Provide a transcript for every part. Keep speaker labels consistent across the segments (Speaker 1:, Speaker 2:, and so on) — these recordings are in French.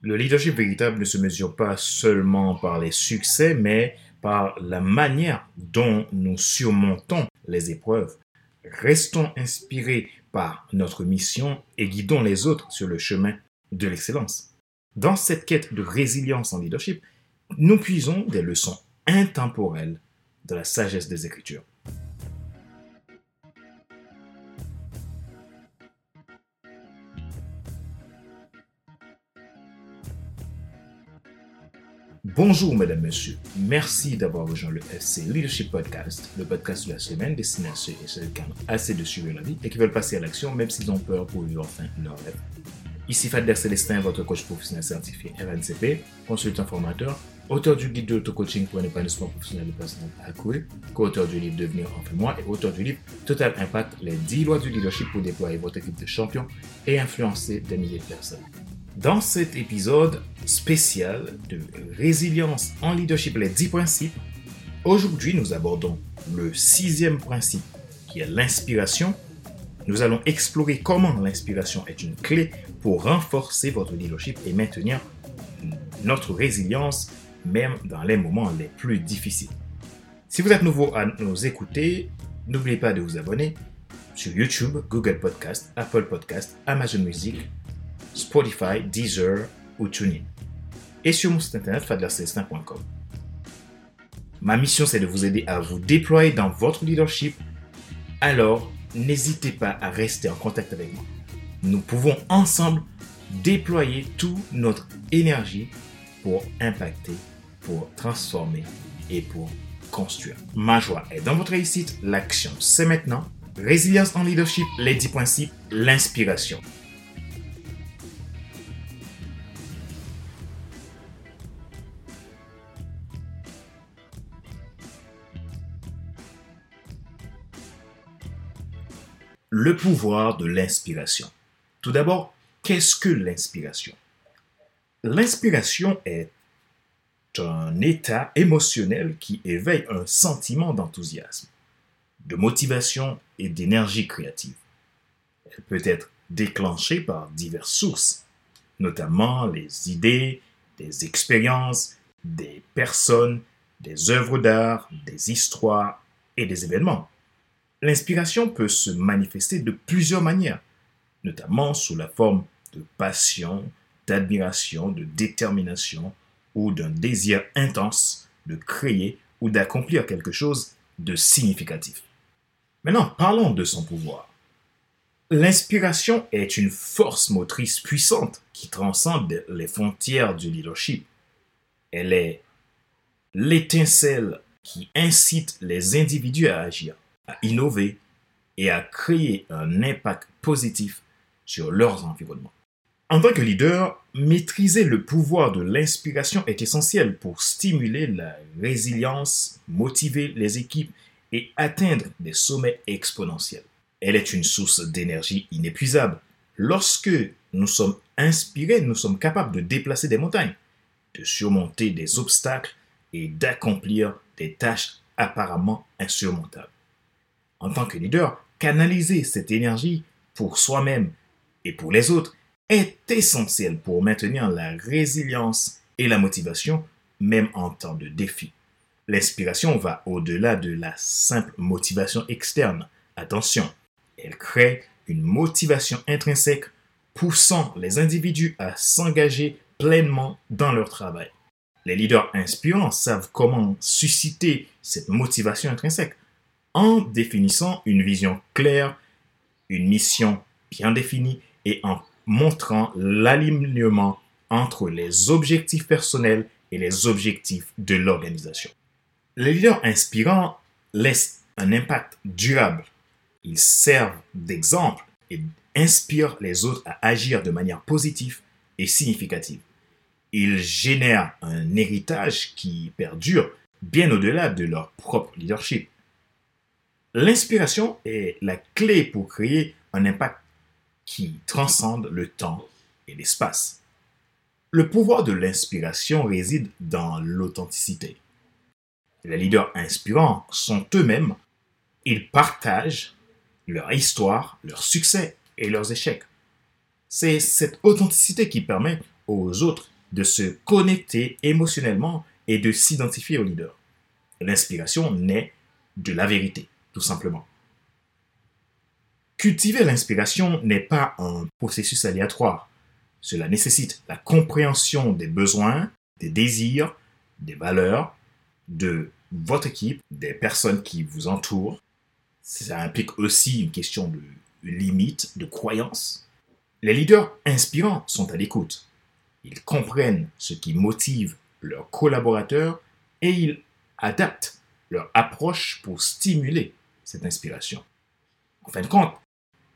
Speaker 1: Le leadership véritable ne se mesure pas seulement par les succès, mais par la manière dont nous surmontons les épreuves. Restons inspirés par notre mission et guidons les autres sur le chemin de l'excellence. Dans cette quête de résilience en leadership, nous puisons des leçons intemporelles de la sagesse des Écritures. Bonjour mesdames, messieurs. Merci d'avoir rejoint le FC Leadership Podcast, le podcast de la semaine destiné à ceux et celles qui ont assez de suivre la vie et qui veulent passer à l'action même s'ils ont peur pour vivre enfin leur rêve. Ici Fadler Célestin, votre coach professionnel certifié RNCP, consultant formateur, auteur du guide d'auto-coaching pour un épanouissement professionnel de personnes à cool, co-auteur du livre Devenir enfin moi et auteur du livre Total Impact, les 10 lois du leadership pour déployer votre équipe de champions et influencer des milliers de personnes. Dans cet épisode spécial de résilience en leadership, les 10 principes, aujourd'hui nous abordons le sixième principe qui est l'inspiration. Nous allons explorer comment l'inspiration est une clé pour renforcer votre leadership et maintenir notre résilience même dans les moments les plus difficiles. Si vous êtes nouveau à nous écouter, n'oubliez pas de vous abonner sur YouTube, Google Podcast, Apple Podcast, Amazon Music, Spotify, Deezer ou TuneIn. Et sur mon site internet. Ma mission, c'est de vous aider à vous déployer dans votre leadership. Alors, n'hésitez pas à rester en contact avec moi. Nous pouvons ensemble déployer toute notre énergie pour impacter, pour transformer et pour construire. Ma joie est dans votre réussite. L'action, c'est maintenant. Résilience en leadership, les 10 principes, l'inspiration. Le pouvoir de l'inspiration. Tout d'abord, qu'est-ce que l'inspiration? L'inspiration est un état émotionnel qui éveille un sentiment d'enthousiasme, de motivation et d'énergie créative. Elle peut être déclenchée par diverses sources, notamment les idées, des expériences, des personnes, des œuvres d'art, des histoires et des événements. L'inspiration peut se manifester de plusieurs manières, notamment sous la forme de passion, d'admiration, de détermination ou d'un désir intense de créer ou d'accomplir quelque chose de significatif. Maintenant, parlons de son pouvoir. L'inspiration est une force motrice puissante qui transcende les frontières du leadership. Elle est l'étincelle qui incite les individus à agir, à innover et à créer un impact positif sur leurs environnements. En tant que leader, maîtriser le pouvoir de l'inspiration est essentiel pour stimuler la résilience, motiver les équipes et atteindre des sommets exponentiels. Elle est une source d'énergie inépuisable. Lorsque nous sommes inspirés, nous sommes capables de déplacer des montagnes, de surmonter des obstacles et d'accomplir des tâches apparemment insurmontables. En tant que leader, canaliser cette énergie pour soi-même et pour les autres est essentiel pour maintenir la résilience et la motivation, même en temps de défi. L'inspiration va au-delà de la simple motivation externe. Attention, elle crée une motivation intrinsèque poussant les individus à s'engager pleinement dans leur travail. Les leaders inspirants savent comment susciter cette motivation intrinsèque en définissant une vision claire, une mission bien définie et en montrant l'alignement entre les objectifs personnels et les objectifs de l'organisation. Les leaders inspirants laissent un impact durable. Ils servent d'exemple et inspirent les autres à agir de manière positive et significative. Ils génèrent un héritage qui perdure bien au-delà de leur propre leadership. L'inspiration est la clé pour créer un impact qui transcende le temps et l'espace. Le pouvoir de l'inspiration réside dans l'authenticité. Les leaders inspirants sont eux-mêmes. Ils partagent leur histoire, leurs succès et leurs échecs. C'est cette authenticité qui permet aux autres de se connecter émotionnellement et de s'identifier au leader. L'inspiration naît de la vérité, tout simplement. Cultiver l'inspiration n'est pas un processus aléatoire. Cela nécessite la compréhension des besoins, des désirs, des valeurs de votre équipe, des personnes qui vous entourent. Ça implique aussi une question de limite, de croyance. Les leaders inspirants sont à l'écoute. Ils comprennent ce qui motive leurs collaborateurs et ils adaptent leur approche pour stimuler cette inspiration. En fin de compte,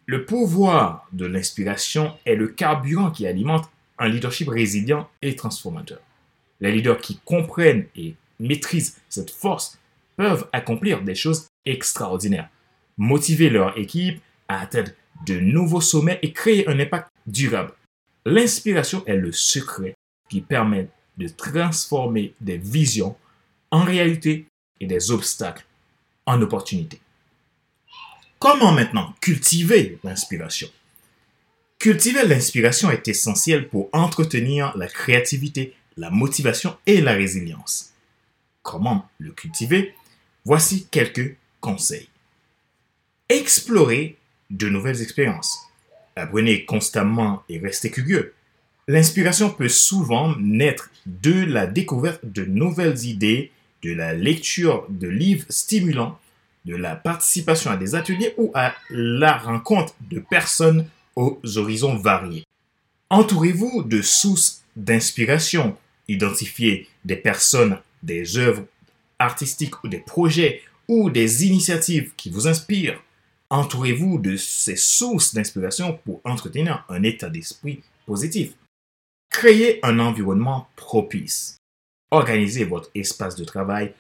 Speaker 1: le pouvoir de l'inspiration est le carburant qui alimente un leadership résilient et transformateur. Les leaders qui comprennent et maîtrisent cette force peuvent accomplir des choses extraordinaires, motiver leur équipe à atteindre de nouveaux sommets et créer un impact durable. L'inspiration est le secret qui permet de transformer des visions en réalité et des obstacles en opportunités. Comment maintenant cultiver l'inspiration? Cultiver l'inspiration est essentiel pour entretenir la créativité, la motivation et la résilience. Comment le cultiver? Voici quelques conseils. Explorer de nouvelles expériences. Apprenez constamment et restez curieux. L'inspiration peut souvent naître de la découverte de nouvelles idées, de la lecture de livres stimulants, de la participation à des ateliers ou à la rencontre de personnes aux horizons variés. Entourez-vous de sources d'inspiration. Identifiez des personnes, des œuvres artistiques ou des projets ou des initiatives qui vous inspirent. Entourez-vous de ces sources d'inspiration pour entretenir un état d'esprit positif. Créez un environnement propice. Organisez votre espace de travail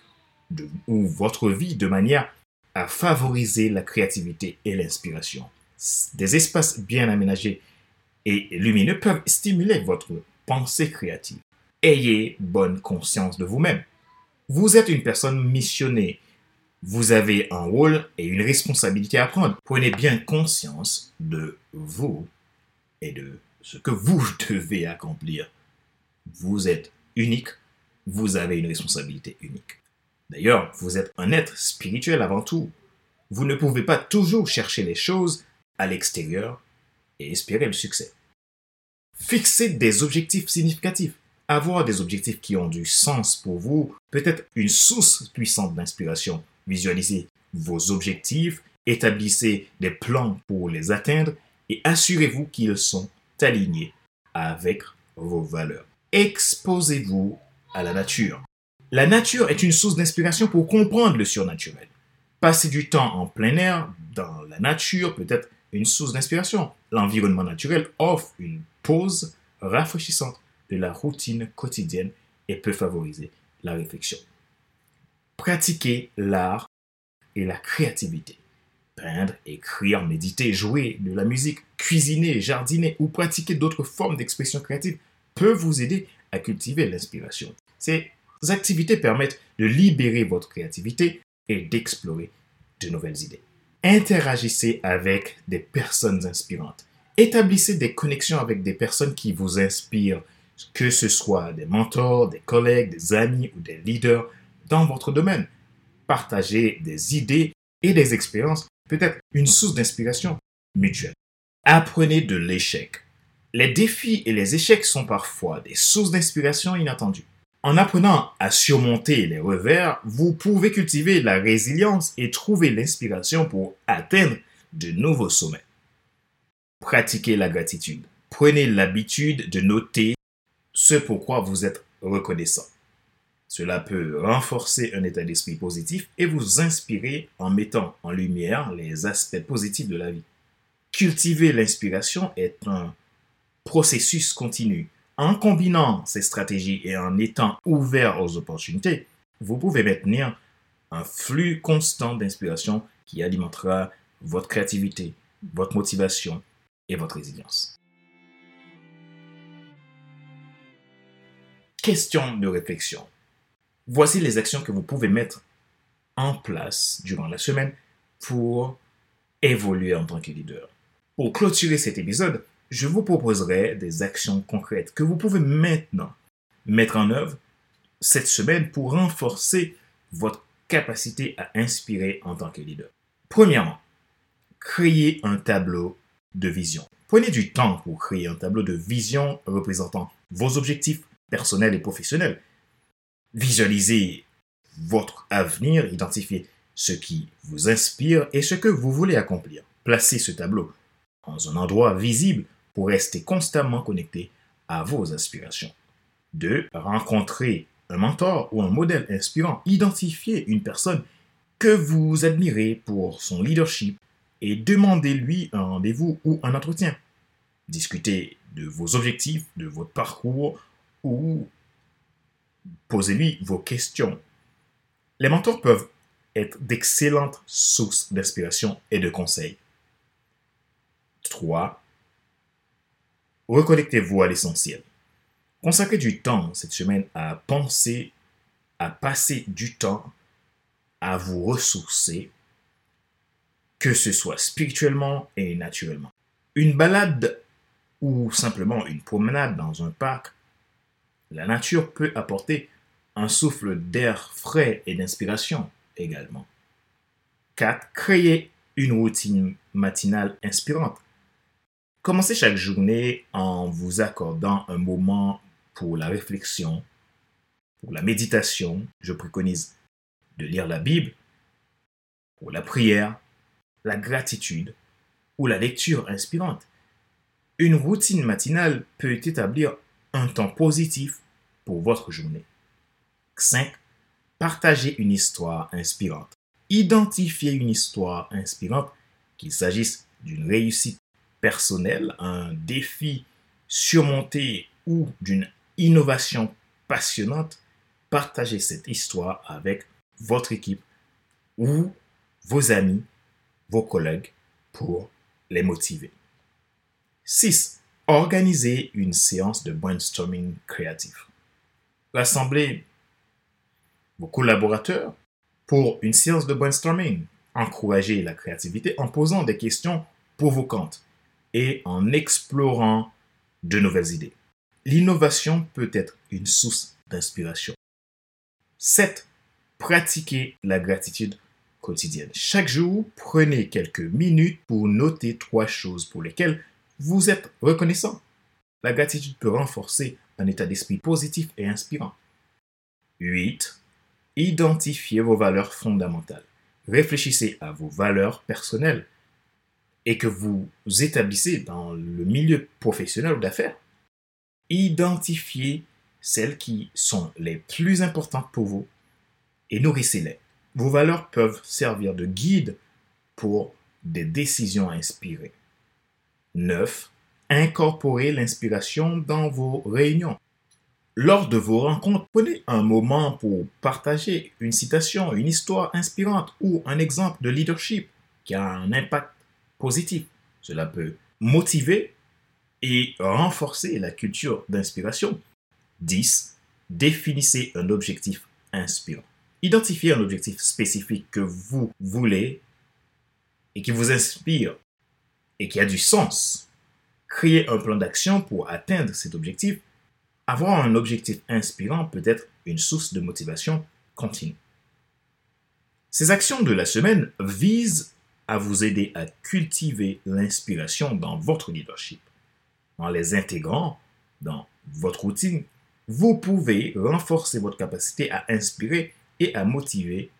Speaker 1: ou votre vie de manière à favoriser la créativité et l'inspiration. Des espaces bien aménagés et lumineux peuvent stimuler votre pensée créative. Ayez bonne conscience de vous-même. Vous êtes une personne missionnée vous avez un rôle et une responsabilité à prendre. Prenez bien conscience de vous et de ce que vous devez accomplir. Vous êtes unique, vous avez une responsabilité unique. D'ailleurs, vous êtes un être spirituel avant tout. Vous ne pouvez pas toujours chercher les choses à l'extérieur et espérer le succès. Fixez des objectifs significatifs. Avoir des objectifs qui ont du sens pour vous peut être une source puissante d'inspiration Visualisez vos objectifs, établissez des plans pour les atteindre et assurez-vous qu'ils sont alignés avec vos valeurs. Exposez-vous à la nature. La nature est une source d'inspiration pour comprendre le surnaturel. Passer du temps en plein air dans la nature peut être une source d'inspiration. L'environnement naturel offre une pause rafraîchissante de la routine quotidienne et peut favoriser la réflexion. Pratiquer l'art et la créativité. Peindre, écrire, méditer, jouer de la musique, cuisiner, jardiner ou pratiquer d'autres formes d'expression créative peuvent vous aider à cultiver l'inspiration. Ces activités permettent de libérer votre créativité et d'explorer de nouvelles idées. Interagissez avec des personnes inspirantes. Établissez des connexions avec des personnes qui vous inspirent, que ce soit des mentors, des collègues, des amis ou des leaders dans votre domaine. Partager des idées et des expériences peut être une source d'inspiration mutuelle. Apprenez de l'échec. Les défis et les échecs sont parfois des sources d'inspiration inattendues. En apprenant à surmonter les revers, vous pouvez cultiver la résilience et trouver l'inspiration pour atteindre de nouveaux sommets. Pratiquez la gratitude. Prenez l'habitude de noter ce pourquoi vous êtes reconnaissant. Cela peut renforcer un état d'esprit positif et vous inspirer en mettant en lumière les aspects positifs de la vie. Cultiver l'inspiration est un processus continu. En combinant ces stratégies et en étant ouvert aux opportunités, vous pouvez maintenir un flux constant d'inspiration qui alimentera votre créativité, votre motivation et votre résilience. Question de réflexion. Voici les actions que vous pouvez mettre en place durant la semaine pour évoluer en tant que leader. Pour clôturer cet épisode, je vous proposerai des actions concrètes que vous pouvez maintenant mettre en œuvre cette semaine pour renforcer votre capacité à inspirer en tant que leader. Premièrement, créer un tableau de vision. Prenez du temps pour créer un tableau de vision représentant vos objectifs personnels et professionnels. Visualisez votre avenir, identifiez ce qui vous inspire et ce que vous voulez accomplir. Placez ce tableau dans un endroit visible pour rester constamment connecté à vos aspirations. 2. Rencontrez un mentor ou un modèle inspirant. Identifiez une personne que vous admirez pour son leadership et demandez-lui un rendez-vous ou un entretien. Discutez de vos objectifs, de votre parcours ou posez-lui vos questions. Les mentors peuvent être d'excellentes sources d'inspiration et de conseils. 3. Reconnectez-vous à l'essentiel. Consacrez du temps cette semaine à penser, à passer du temps à vous ressourcer, que ce soit spirituellement et naturellement. Une balade ou simplement une promenade dans un parc, la nature peut apporter un souffle d'air frais et d'inspiration également. 4. Créer une routine matinale inspirante. Commencez chaque journée en vous accordant un moment pour la réflexion, pour la méditation. Je préconise de lire la Bible, pour la prière, la gratitude ou la lecture inspirante. Une routine matinale peut établir un temps positif pour votre journée. 5. Partagez une histoire inspirante. Identifiez une histoire inspirante, qu'il s'agisse d'une réussite personnelle, un défi surmonté ou d'une innovation passionnante. Partagez cette histoire avec votre équipe ou vos amis, vos collègues pour les motiver. 6. Organisez une séance de brainstorming créatif. Rassemblez vos collaborateurs pour une séance de brainstorming. Encouragez la créativité en posant des questions provocantes et en explorant de nouvelles idées. L'innovation peut être une source d'inspiration. 7. Pratiquez la gratitude quotidienne. Chaque jour, prenez quelques minutes pour noter trois choses pour lesquelles vous êtes reconnaissant. La gratitude peut renforcer un état d'esprit positif et inspirant. 8. Identifiez vos valeurs fondamentales. Réfléchissez à vos valeurs personnelles et que vous établissez dans le milieu professionnel ou d'affaires. Identifiez celles qui sont les plus importantes pour vous et nourrissez-les. Vos valeurs peuvent servir de guide pour des décisions inspirées. 9. Incorporez l'inspiration dans vos réunions. Lors de vos rencontres, prenez un moment pour partager une citation, une histoire inspirante ou un exemple de leadership qui a un impact positif. Cela peut motiver et renforcer la culture d'inspiration. 10. Définissez un objectif inspirant. Identifiez un objectif spécifique que vous voulez et qui vous inspire et qui a du sens. Créez un plan d'action pour atteindre cet objectif. Avoir un objectif inspirant peut être une source de motivation continue. Ces actions de la semaine visent à vous aider à cultiver l'inspiration dans votre leadership. En les intégrant dans votre routine, vous pouvez renforcer votre capacité à inspirer et à motiver,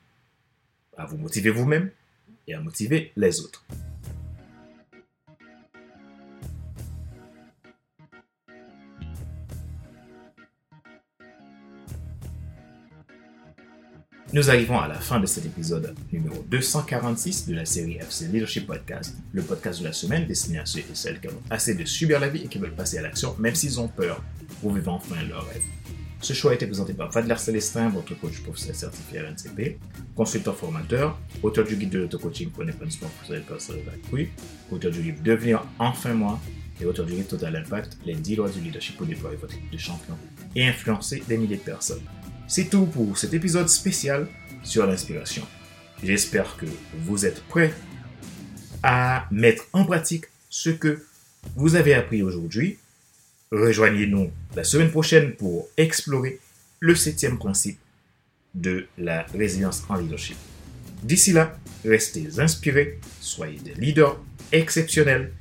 Speaker 1: à vous motiver vous-même et à motiver les autres. Nous arrivons à la fin de cet épisode numéro 246 de la série FC Leadership Podcast, le podcast de la semaine destiné à ceux et celles qui ont assez de subir la vie et qui veulent passer à l'action, même s'ils ont peur, pour vivre enfin leur rêve. Ce choix a été présenté par Fadler Célestin, votre coach professionnel certifié RNCP, consultant formateur, auteur du guide de l'auto-coaching pour l'épanouissement professionnel personnel accru, auteur du livre Devenir enfin moi et auteur du livre Total Impact, les 10 lois du leadership pour déployer votre équipe de champion et influencer des milliers de personnes. C'est tout pour cet épisode spécial sur l'inspiration. J'espère que vous êtes prêts à mettre en pratique ce que vous avez appris aujourd'hui. Rejoignez-nous la semaine prochaine pour explorer le septième principe de la résilience en leadership. D'ici là, restez inspirés, soyez des leaders exceptionnels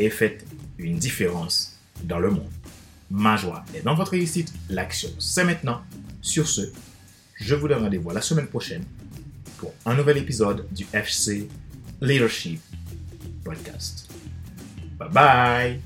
Speaker 1: et faites une différence dans le monde. Ma joie est dans votre réussite. L'action, c'est maintenant. Sur ce, je vous donne rendez-vous la semaine prochaine pour un nouvel épisode du FC Leadership Podcast. Bye bye